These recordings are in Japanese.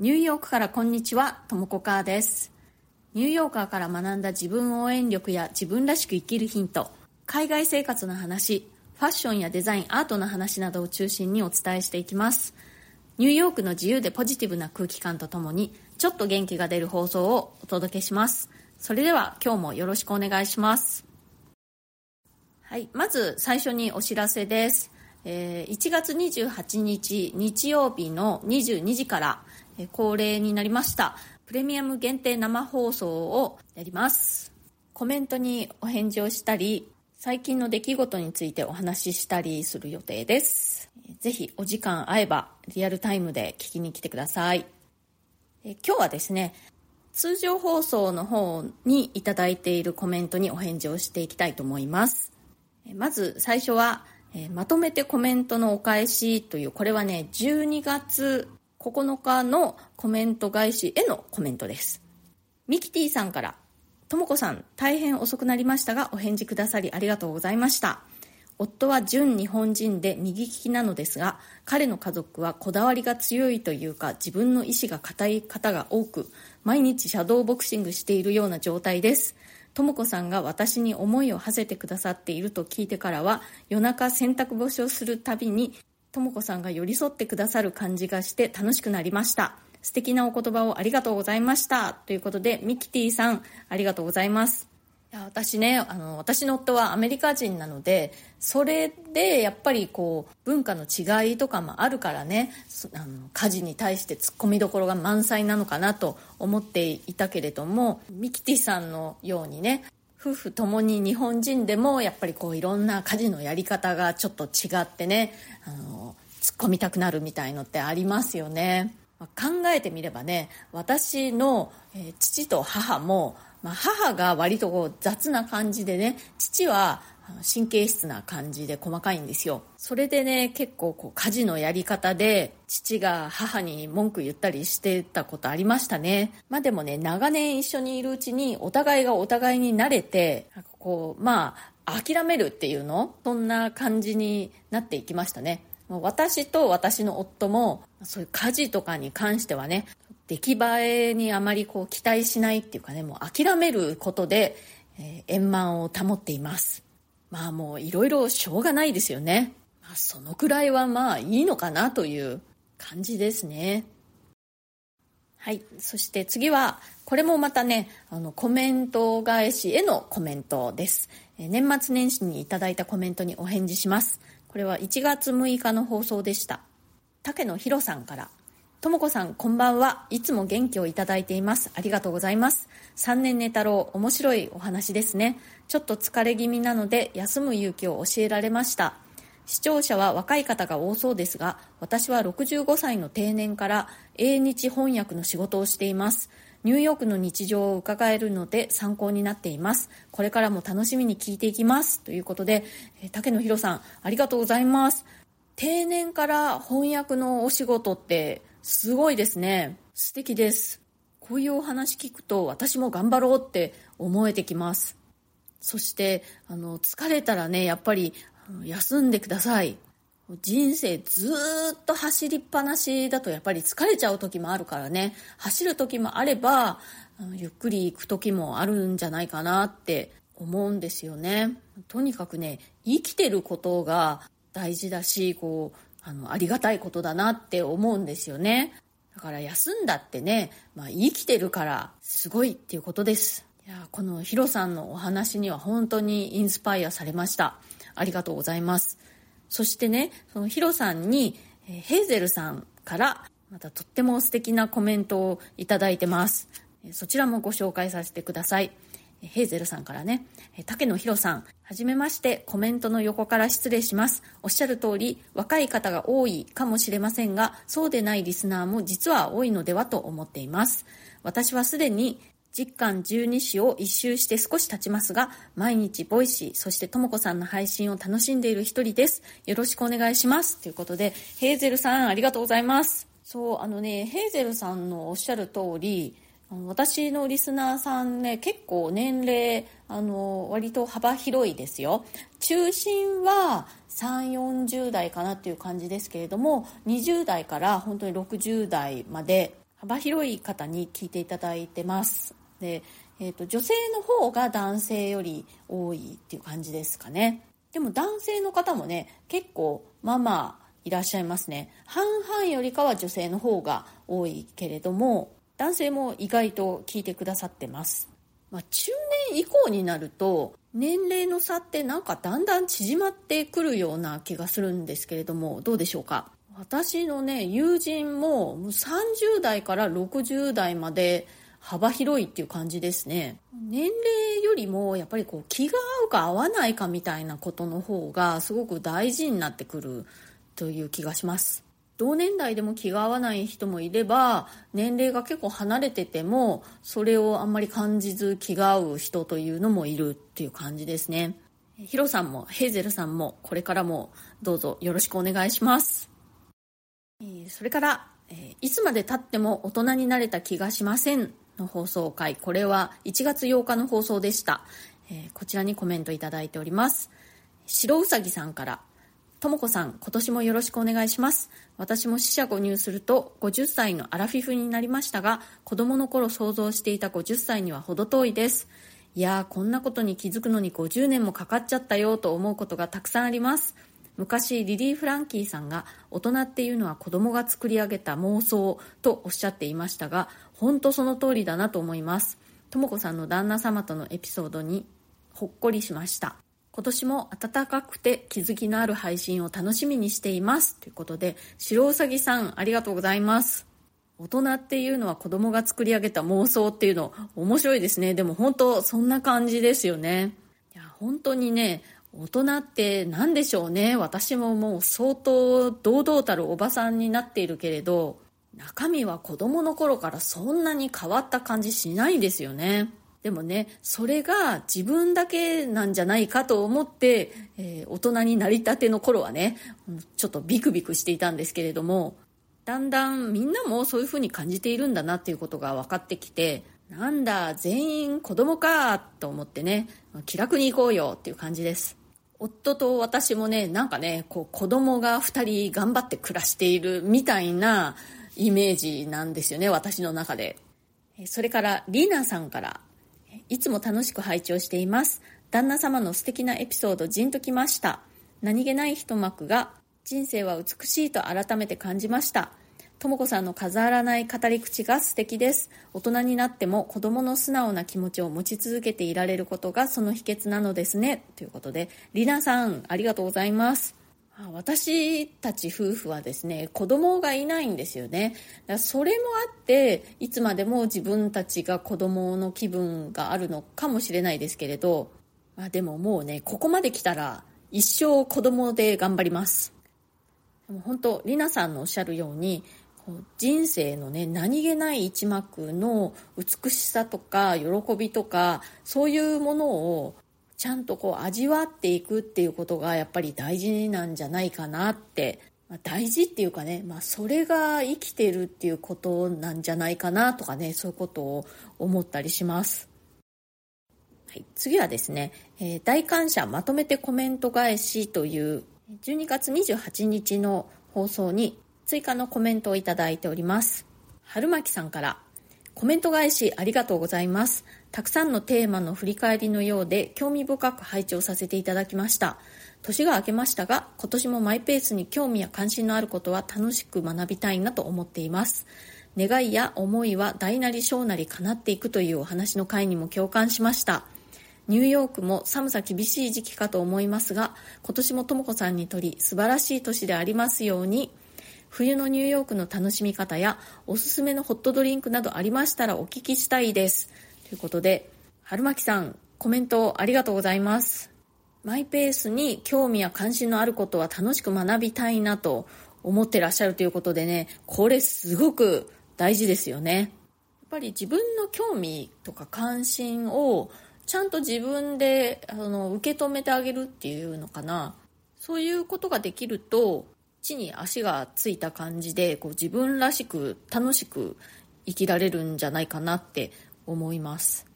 ニューヨークからこんにちは、ともこかーです。ニューヨーカーから学んだ自分応援力や自分らしく生きるヒント、海外生活の話、ファッションやデザイン、アートの話などを中心にお伝えしていきます。ニューヨークの自由でポジティブな空気感とともに、ちょっと元気が出る放送をお届けします。それでは今日もよろしくお願いします。はい、まず最初にお知らせです。えー、1月28日日曜日の22時から、恒例になりました。プレミアム限定生放送をやります。コメントにお返事をしたり最近の出来事についてお話ししたりする予定です。ぜひお時間合えばリアルタイムで聞きに来てください。え今日はですね通常放送の方にいただいているコメントにお返事をしていきたいと思います。まず最初は、まとめてコメントのお返しというこれはね12月9日のコメント返しへのコメントです。ミキティさんから、ともこさん、大変遅くなりましたが、お返事くださりありがとうございました。夫は純日本人で右利きなのですが、彼の家族はこだわりが強いというか、自分の意志が固い方が多く、毎日シャドーボクシングしているような状態です。とも子さんが私に思いを馳せてくださっていると聞いてからは夜中洗濯干しをするたびにとも子さんが寄り添ってくださる感じがして楽しくなりました。素敵なお言葉をありがとうございました。ということで、ミキティさん、ありがとうございます。いや私ねあの私の夫はアメリカ人なのでそれでやっぱりこう文化の違いとかもあるからねあの家事に対してツッコミどころが満載なのかなと思っていたけれどもミキティさんのようにね夫婦ともに日本人でもやっぱりこういろんな家事のやり方がちょっと違ってねあの突っ込みたくなるみたいのってありますよね。まあ、考えてみればね私の、えー、父と母も、まあ、母が割とこう雑な感じでね父は神経質な感じで細かいんですよ。それでね結構こう家事のやり方で父が母に文句言ったりしてたことありましたね。まあでもね長年一緒にいるうちにお互いがお互いに慣れてこうまあ諦めるっていうの？そんな感じになっていきましたね。私と私の夫もそういう家事とかに関してはね出来栄えにあまりこう期待しないっていうかねもう諦めることで、え、円満を保っています。まあもういろいろしょうがないですよね。まあ、そのくらいはまあいいのかなという感じですね。はい。そして次は、これもまたね、あの、コメント返しへのコメントです。え年末年始にいただいたコメントにお返事します。これは1月6日の放送でした。竹野博さんから、ともこさん、こんばんは。いつも元気をいただいています。ありがとうございます。3年寝太郎、面白いお話ですね。ちょっと疲れ気味なので、休む勇気を教えられました。視聴者は若い方が多そうですが、私は65歳の定年から英日翻訳の仕事をしています。ニューヨークの日常を伺えるので参考になっています。これからも楽しみに聞いていきます。ということで、竹野博さん、ありがとうございます。定年から翻訳のお仕事ってすごいですね。素敵です。こういうお話聞くと私も頑張ろうって思えてきます。そして、あの、疲れたらね、やっぱり休んでください。人生ずっと走りっぱなしだとやっぱり疲れちゃう時もあるからね、走る時もあれば、ゆっくり行く時もあるんじゃないかなって思うんですよね。とにかくね、生きてることが大事だし、こう、あの、ありがたいことだなって思うんですよね。だから休んだってね、まあ生きてるからすごいっていうことです。いや、このヒロさんのお話には本当にインスパイアされました。ありがとうございます。そしてね、そのヒロさんに、えヘーゼルさんからまたとっても素敵なコメントをいただいてます。そちらもご紹介させてください。ヘーゼルさんからね、竹野博さん、はじめましてコメントの横から失礼します。おっしゃる通り、若い方が多いかもしれませんが、そうでないリスナーも実は多いのではと思っています。私はすでに十干十二支を一周して少し経ちますが、毎日ボイシー、そしてともこさんの配信を楽しんでいる一人です。よろしくお願いします。ということで、ヘーゼルさんありがとうございます。そう、あのね、ヘーゼルさんのおっしゃる通り、私のリスナーさんね結構年齢あの割と幅広いですよ。中心は3 4 0代かなっていう感じですけれども20代から本当に60代まで幅広い方に聞いていただいてます。で、えーと、女性の方が男性より多いっていう感じですかね。でも男性の方もね結構まあまあいらっしゃいますね。半々よりかは女性の方が多いけれども男性も意外と聞いてくださってます、まあ、中年以降になると年齢の差ってなんかだんだん縮まってくるような気がするんですけれどもどうでしょうか？私のね友人も30代から60代まで幅広いっていう感じですね。年齢よりもやっぱりこう気が合うか合わないかみたいなことの方がすごく大事になってくるという気がします。同年代でも気が合わない人もいれば年齢が結構離れててもそれをあんまり感じず気が合う人というのもいるっていう感じですね。ヒロさんもヘーゼルさんもこれからもどうぞよろしくお願いします。それからいつまでたっても大人になれた気がしませんの放送回これは1月8日の放送でした。こちらにコメントいただいております。白うさぎさんから。ともこさん、今年もよろしくお願いします。私も死者誤入すると50歳のアラフィフになりましたが、子供の頃想像していた50歳には程遠いです。いやー、こんなことに気づくのに50年もかかっちゃったよと思うことがたくさんあります。昔、リリー・フランキーさんが大人っていうのは子供が作り上げた妄想とおっしゃっていましたが、本当その通りだなと思います。ともこさんの旦那様とのエピソードにほっこりしました。今年も暖かくて気づきのある配信を楽しみにしています。ということで、白うさぎさん、ありがとうございます。大人っていうのは子供が作り上げた妄想っていうの面白いですね。でも本当そんな感じですよね。いや、本当にね、大人って何でしょうね。私ももう相当堂々たるおばさんになっているけれど、中身は子供の頃からそんなに変わった感じしないですよね。でもねそれが自分だけなんじゃないかと思って、えー、大人になりたての頃はねちょっとビクビクしていたんですけれどもだんだんみんなもそういうふうに感じているんだなっていうことが分かってきてなんだ全員子供かと思ってね気楽に行こうよっていう感じです。夫と私もねなんかねこう子供が2人頑張って暮らしているみたいなイメージなんですよね私の中で。それからリナさんからいつも楽しく拝聴しています。旦那様の素敵なエピソード、じんときました。何気ない一幕が、人生は美しいと改めて感じました。とも子さんの飾らない語り口が素敵です。大人になっても子供の素直な気持ちを持ち続けていられることがその秘訣なのですね。ということで、りなさん、ありがとうございます。私たち夫婦はですね子供がいないんですよね。それもあっていつまでも自分たちが子供の気分があるのかもしれないですけれど、まあ、でももうねここまで来たら一生子供で頑張ります。でも本当りなさんのおっしゃるように人生のね何気ない一幕の美しさとか喜びとかそういうものをちゃんとこう味わっていくっていうことがやっぱり大事なんじゃないかなって、まあ、大事っていうかね、まあ、それが生きてるっていうことなんじゃないかなとかねそういうことを思ったりします。はい、次はですね、えー、大感謝まとめてコメント返しという12月28日の放送に追加のコメントをいただいております。春巻さんからコメント返しありがとうございます。たくさんのテーマの振り返りのようで興味深く拝聴させていただきました。年が明けましたが、今年もマイペースに興味や関心のあることは楽しく学びたいなと思っています。願いや思いは大なり小なり叶っていくというお話の回にも共感しました。ニューヨークも寒さ厳しい時期かと思いますが、今年もとも子さんにとり素晴らしい年でありますように、冬のニューヨークの楽しみ方やおすすめのホットドリンクなどありましたらお聞きしたいです。ということで、春巻さん、コメントありがとうございます。マイペースに興味や関心のあることは楽しく学びたいなと思ってらっしゃるということでね、これすごく大事ですよね。やっぱり自分の興味とか関心をちゃんと自分であの受け止めてあげるっていうのかな。そういうことができると、地に足がついた感じでこう自分らしく楽しく生きられるんじゃないかなって思います。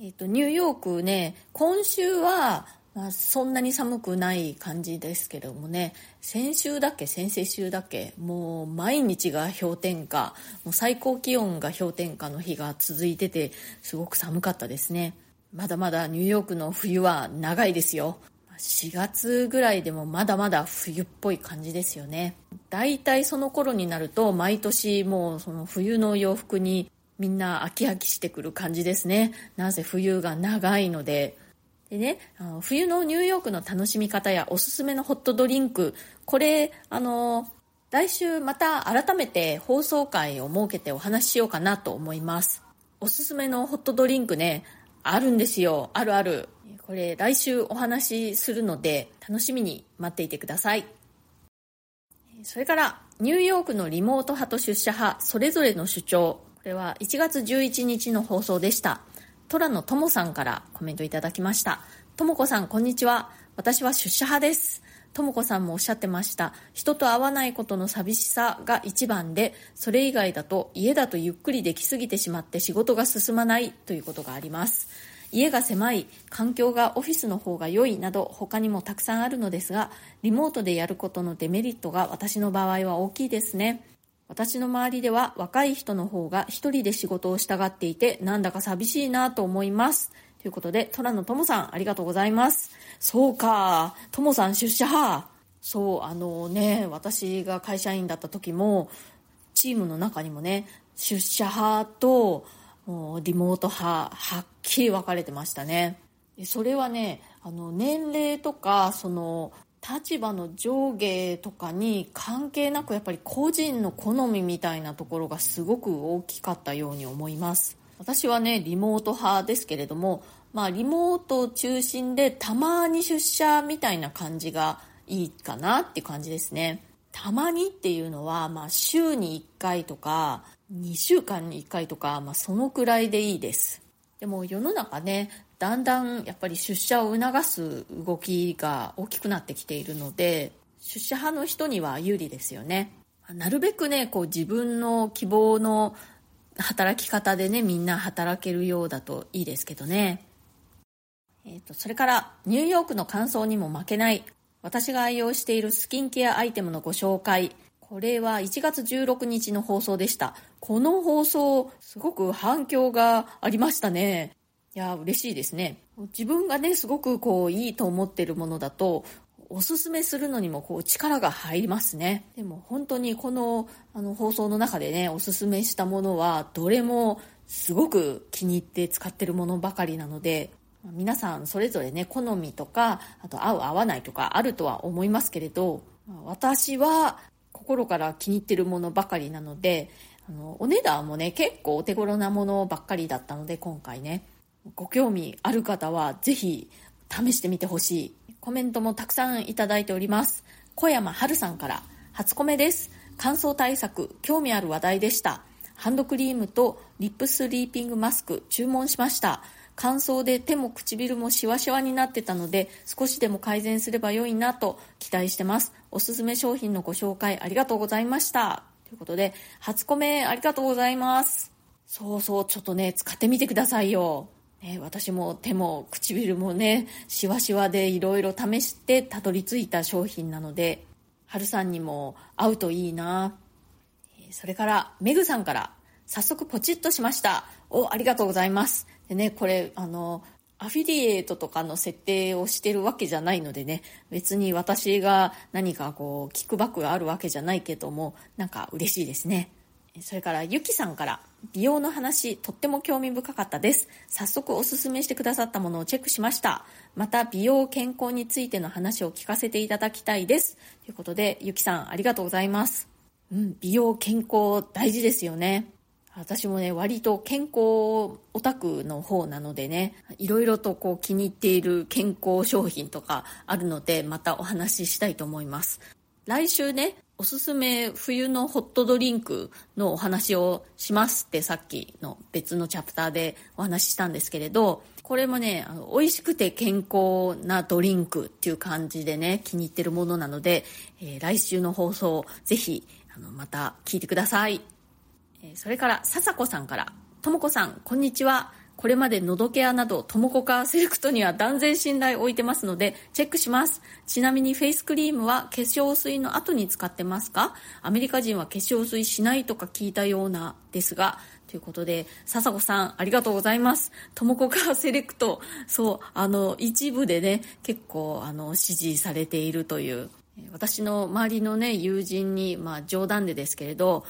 えっ、ー、と、ニューヨークね、今週はまあ、そんなに寒くない感じですけどもね先週だっけ先々週だっけもう毎日が氷点下もう最高気温が氷点下の日が続いててすごく寒かったですね。まだまだニューヨークの冬は長いですよ。4月ぐらいでもまだまだ冬っぽい感じですよね。だいたいその頃になると毎年もうその冬の洋服にみんな飽き飽きしてくる感じですねなぜ冬が長いのででね、あの冬のニューヨークの楽しみ方やおすすめのホットドリンク、これ、あの、来週また改めて放送回を設けてお話ししようかなと思います。おすすめのホットドリンクね、あるんですよ。あるある。これ来週お話しするので楽しみに待っていてください。それからニューヨークのリモート派と出社派それぞれの主張。これは1月11日の放送でした。虎野智さんからコメントいただきました。ともこさん、こんにちは。私は出社派です。ともこさんもおっしゃってました。人と会わないことの寂しさが一番で、それ以外だと家だとゆっくりできすぎてしまって仕事が進まないということがあります。家が狭い、環境がオフィスの方が良いなど他にもたくさんあるのですが、リモートでやることのデメリットが私の場合は大きいですね。私の周りでは若い人の方が一人で仕事をしたがっていてなんだか寂しいなと思います。ということで、虎野友さんありがとうございます。そうか、友さん出社派。そう、あのね、私が会社員だった時も、チームの中にもね、出社派とリモート派、はっきり分かれてましたね。それはね、あの年齢とか、その立場の上下とかに関係なくやっぱり個人の好みみたいなところがすごく大きかったように思います。私はねリモート派ですけれどもまあリモート中心でたまに出社みたいな感じがいいかなって感じですね。たまにっていうのは、まあ、週に1回とか2週間に1回とか、まあ、そのくらいでいいです。でも世の中ねだんだんやっぱり出社を促す動きが大きくなってきているので出社派の人には有利ですよね。なるべくねこう自分の希望の働き方でねみんな働けるようだといいですけどね。えーと、それからニューヨークの乾燥にも負けない。私が愛用しているスキンケアアイテムのご紹介。これは1月16日の放送でした。この放送すごく反響がありましたね。いや、嬉しいですね。自分がね、すごくこう、いいと思ってるものだと、おすすめするのにもこう力が入りますね。でも本当にこのあの放送の中でね、おすすめしたものはどれもすごく気に入って使ってるものばかりなので、皆さんそれぞれね、好みとか、あと合う合わないとかあるとは思いますけれど、私は心から気に入ってるものばかりなので、あの、お値段もね、結構お手頃なものばっかりだったので、今回ね、ご興味ある方はぜひ試してみてほしい。コメントもたくさんいただいております。小山春さんから、初コメです。乾燥対策、興味ある話題でした。ハンドクリームとリップスリーピングマスク注文しました。乾燥で手も唇もシワシワになってたので少しでも改善すれば良いなと期待してます。おすすめ商品のご紹介ありがとうございました。ということで、初コメありがとうございます。そうそう、ちょっとね、使ってみてくださいよ。ね、私も手も唇もね、しわしわでいろいろ試してたどり着いた商品なので、春さんにも合うといいな。それから、メグさんから、早速ポチッとしました。お、ありがとうございます。でね、これ、あの、アフィリエイトとかの設定をしてるわけじゃないのでね、別に私が何かこう、キックバックがあるわけじゃないけども、なんか嬉しいですね。それからゆきさんから美容の話とっても興味深かったです。早速おすすめしてくださったものをチェックしました。また美容健康についての話を聞かせていただきたいです。ということでゆきさんありがとうございます。うん美容健康大事ですよね。私もね割と健康オタクの方なのでねいろいろとこう気に入っている健康商品とかあるのでまたお話ししたいと思います。来週ねおすすめ冬のホットドリンクのお話をしますってさっきの別のチャプターでお話ししたんですけれど、これもね、あの美味しくて健康なドリンクっていう感じでね、気に入ってるものなので、えー、来週の放送ぜひあのまた聞いてください。えー、それから、笹子さんから、ともこさん、こんにちは。これまでのどケアなどトモコカーセレクトには断然信頼を置いてますのでチェックします。ちなみにフェイスクリームは化粧水の後に使ってますか？アメリカ人は化粧水しないとか聞いたようなですがということで、笹子さん、ありがとうございます。ともこカーセレクト、そう、あの、一部でね、結構、あの、支持されているという、私の周りのね、友人に、まあ、冗談でですけれど、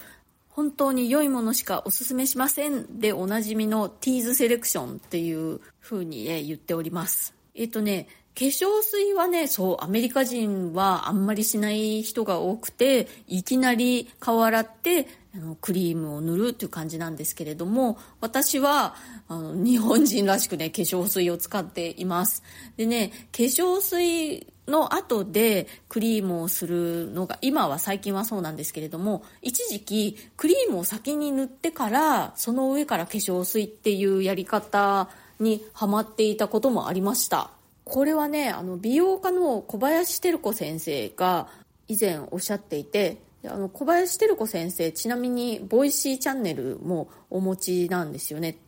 本当に良いものしかおすすめしませんでおなじみのティーズセレクションっていう風にね、言っております。えっとね、化粧水はね、そう、アメリカ人はあんまりしない人が多くて、いきなり顔洗って、あのクリームを塗るっていう感じなんですけれども、私は、あの、日本人らしくね、化粧水を使っています。でね、化粧水の後でクリームをするのが、今は最近はそうなんですけれども、一時期クリームを先に塗ってから、その上から化粧水っていうやり方にハマっていたこともありました。これはね、あの、美容家の小林照子先生が以前おっしゃっていて、あの、小林照子先生、ちなみに、ボイシーチャンネルもお持ちなんですよね。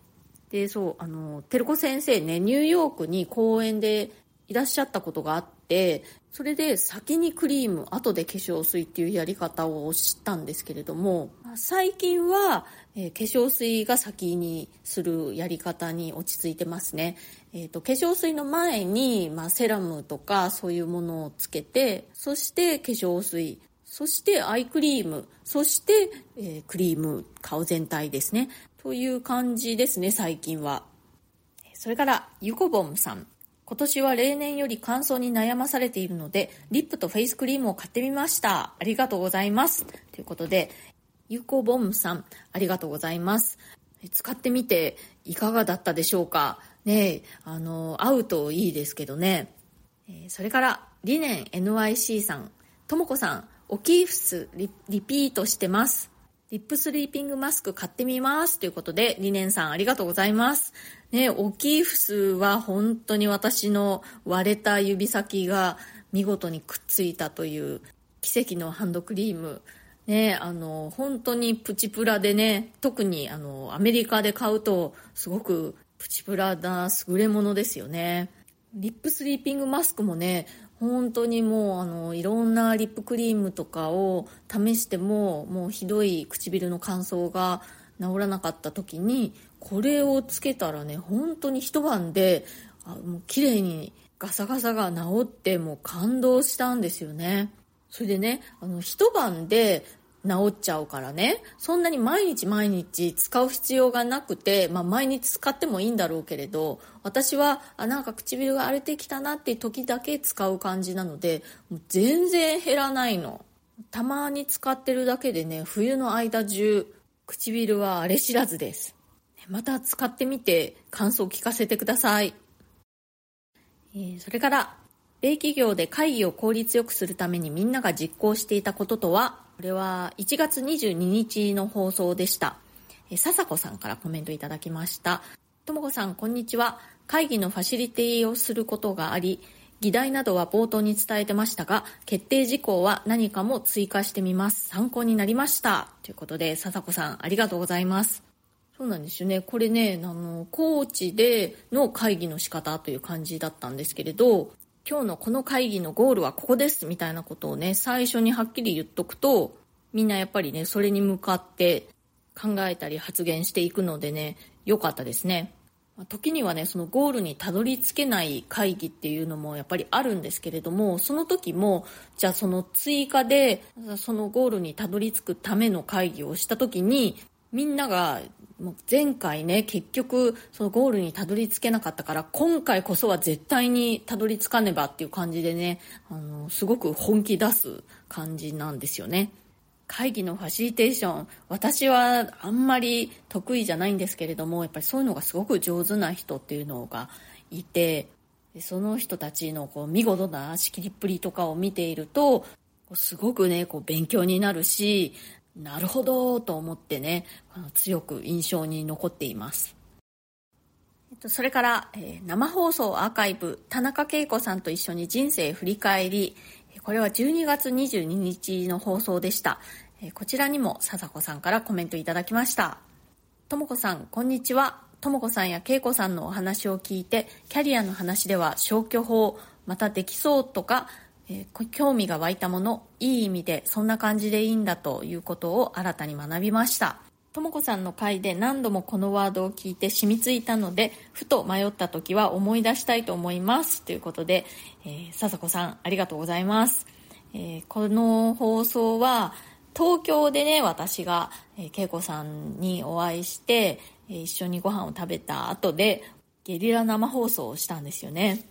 で、そう、あの、照子先生ね、ニューヨークに公演でいらっしゃったことがあって、それで先にクリーム、後で化粧水っていうやり方を知ったんですけれども、最近は、えー、化粧水が先にするやり方に落ち着いてますね。えっ、ー、と、化粧水の前に、まあ、セラムとかそういうものをつけて、そして化粧水、そしてアイクリーム、そして、えー、クリーム、顔全体ですね。という感じですね、最近は。それから、ゆこぼんさん。今年は例年より乾燥に悩まされているので、リップとフェイスクリームを買ってみました。ありがとうございます。ということで、ゆこぼんさん、ありがとうございます。使ってみていかがだったでしょうか？ねあの、合うといいですけどね。それから、リネン NYC さん、ともこさん、オキーフスリリピートしてます。リップスリーピングマスク買ってみます。ということで、リネンさんありがとうございます。ね、オキーフスは本当に私の割れた指先が見事にくっついたという奇跡のハンドクリーム。ね、あの、本当にプチプラでね、特にあの、アメリカで買うとすごくプチプラな優れものですよね。リップスリーピングマスクもね、本当にもうあのいろんなリップクリームとかを試してももうひどい唇の乾燥が治らなかった時にこれをつけたらね本当に一晩であもう綺麗にガサガサが治ってもう感動したんですよね。それでねあの一晩で治っちゃうからねそんなに毎日毎日使う必要がなくて、まあ、毎日使ってもいいんだろうけれど私はあなんか唇が荒れてきたなっていう時だけ使う感じなのでもう全然減らないの。たまに使ってるだけでね冬の間中唇は荒れ知らずです。また使ってみて感想を聞かせてください、えー、それから米企業で会議を効率よくするためにみんなが実行していたこととはこれは1月22日の放送でした。え笹子さんからコメントいただきました。ともこさん、こんにちは。会議のファシリティをすることがあり、議題などは冒頭に伝えてましたが、決定事項は何かも追加してみます。参考になりました。ということで、笹子さん、ありがとうございます。そうなんですよね。これね、あの、コーチでの会議の仕方という感じだったんですけれど、今日のこの会議のゴールはここですみたいなことをね、最初にはっきり言っとくと、みんなやっぱりね、それに向かって考えたり発言していくのでね、良かったですね。時にはね、そのゴールにたどり着けない会議っていうのもやっぱりあるんですけれども、その時も、じゃあその追加で、そのゴールにたどり着くための会議をした時に、みんながもう前回ね結局そのゴールにたどり着けなかったから今回こそは絶対にたどり着かねばっていう感じでねあのすごく本気出す感じなんですよね。会議のファシリテーション私はあんまり得意じゃないんですけれどもやっぱりそういうのがすごく上手な人っていうのがいてその人たちのこう見事な仕切りっぷりとかを見ているとすごくねこう勉強になるしなるほどと思ってね強く印象に残っています。それから、え生放送アーカイブ田中恵子さんと一緒に人生振り返りこれは12月22日の放送でした。こちらにも笹子さんからコメントいただきました。ともこさんこんにちは。ともこさんやけいこさんのお話を聞いてキャリアの話では消去法またできそうとか、えー、興味が湧いたものいい意味でそんな感じでいいんだということを新たに学びました。ともこさんの回で何度もこのワードを聞いて染みついたのでふと迷った時は思い出したいと思います。ということで、えー、笹子さんありがとうございます、えー、この放送は東京でね私が、えー、恵子さんにお会いしてえ一緒にご飯を食べた後でゲリラ生放送をしたんですよね。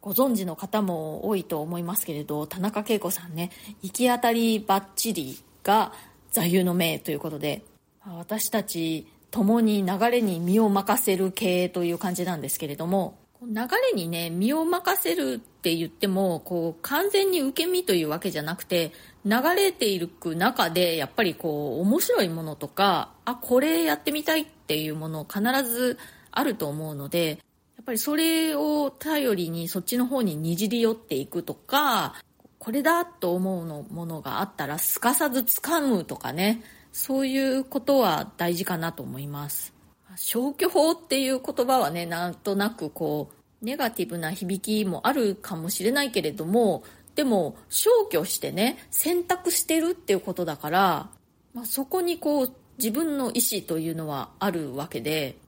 ご存知の方も多いと思いますけれど田中恵子さんね行き当たりばっちりが座右の銘ということで私たち共に流れに身を任せる系という感じなんですけれども流れにね身を任せるって言ってもこう完全に受け身というわけじゃなくて流れていく中でやっぱりこう面白いものとかあこれやってみたいっていうもの必ずあると思うのでやっぱりそれを頼りにそっちの方ににじり寄っていくとかこれだと思うのものがあったらすかさず掴むとかね。そういうことは大事かなと思います。消去法っていう言葉はねなんとなくこうネガティブな響きもあるかもしれないけれどもでも消去してね選択してるっていうことだから、まあ、そこにこう自分の意思というのはあるわけで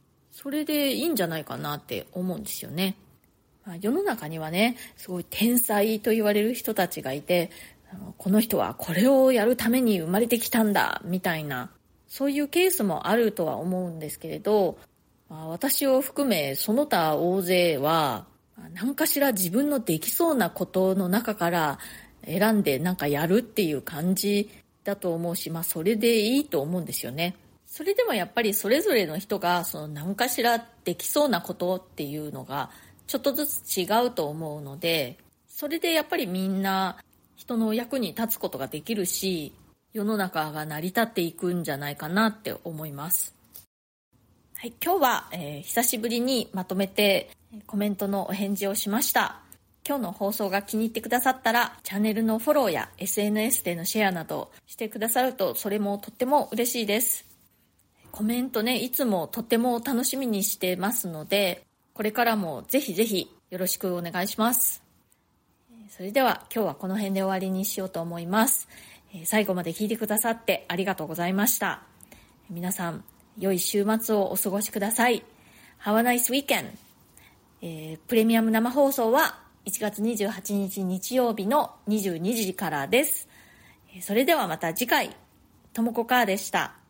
それでいいんじゃないかなって思うんですよね、まあ、世の中にはねすごい天才と言われる人たちがいてこの人はこれをやるために生まれてきたんだみたいなそういうケースもあるとは思うんですけれど、まあ、私を含めその他大勢は何かしら自分のできそうなことの中から選んでなんかやるっていう感じだと思うし、まあそれでいいと思うんですよね。それでもやっぱりそれぞれの人がその何かしらできそうなことっていうのがちょっとずつ違うと思うので、それでやっぱりみんな人の役に立つことができるし、世の中が成り立っていくんじゃないかなって思います。はい、今日は、えー、久しぶりにまとめてコメントのお返事をしました。今日の放送が気に入ってくださったら、チャンネルのフォローや SNS でのシェアなどしてくださると、それもとっても嬉しいです。コメントね、いつもとっても楽しみにしてますので、これからもぜひぜひよろしくお願いします。それでは今日はこの辺で終わりにしようと思います。最後まで聞いてくださってありがとうございました。皆さん、良い週末をお過ごしください。Have a nice weekend! えー、プレミアム生放送は1月28日日曜日の22時からです。それではまた次回、ともこかーでした。